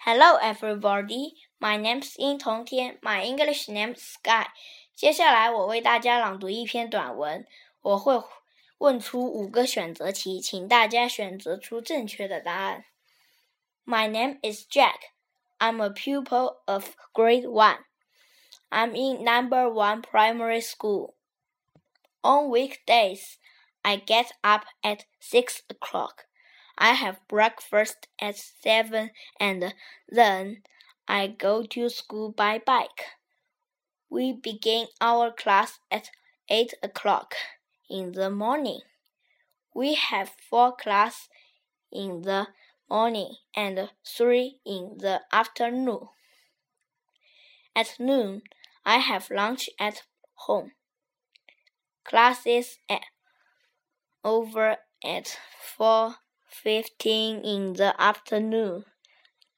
Hello, everybody. My name's 殷同天. My English name's Sky. 接下来我为大家朗读一篇短文。我会问出五个选择题，请大家选择出正确的答案。My name is Jack. I'm a pupil of grade one. I'm in number one primary school. On weekdays, I get up at six o'clock. I have breakfast at seven and then I go to school by bike. We begin our class at eight o'clock in the morning. We have four classes in the morning and three in the afternoon. At noon, I have lunch at home. Classes at over at four fifteen in the afternoon.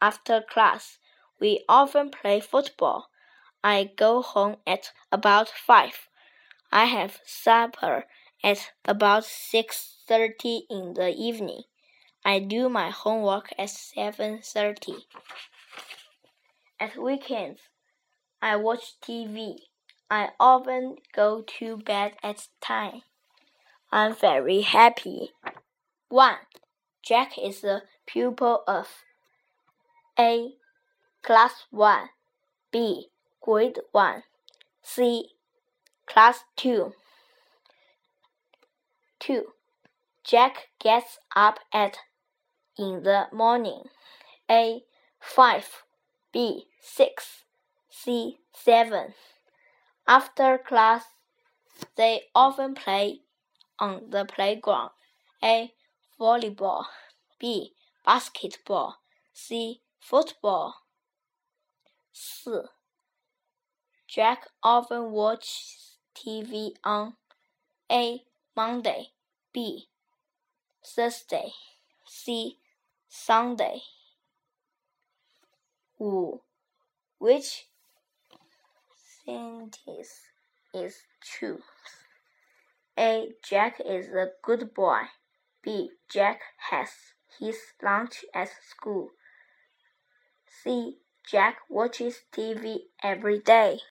After class, we often play football. I go home at about five. I have supper at about six thirty in the evening. I do my homework at seven thirty. At weekends, I watch TV. I often go to bed at ten. I'm very happy. One. Jack is a pupil of A. Class 1 B. Grade 1 C. Class 2 2. Jack gets up at in the morning. A. 5 B. 6 C. 7 After class, they often play on the playground. A volleyball, B basketball, C football. 4. Jack often watches TV on A. Monday, B. Thursday, C. Sunday. 5. Which sentence is true? A. Jack is a good boy. B. Jack has his lunch at school. C. Jack watches TV every day.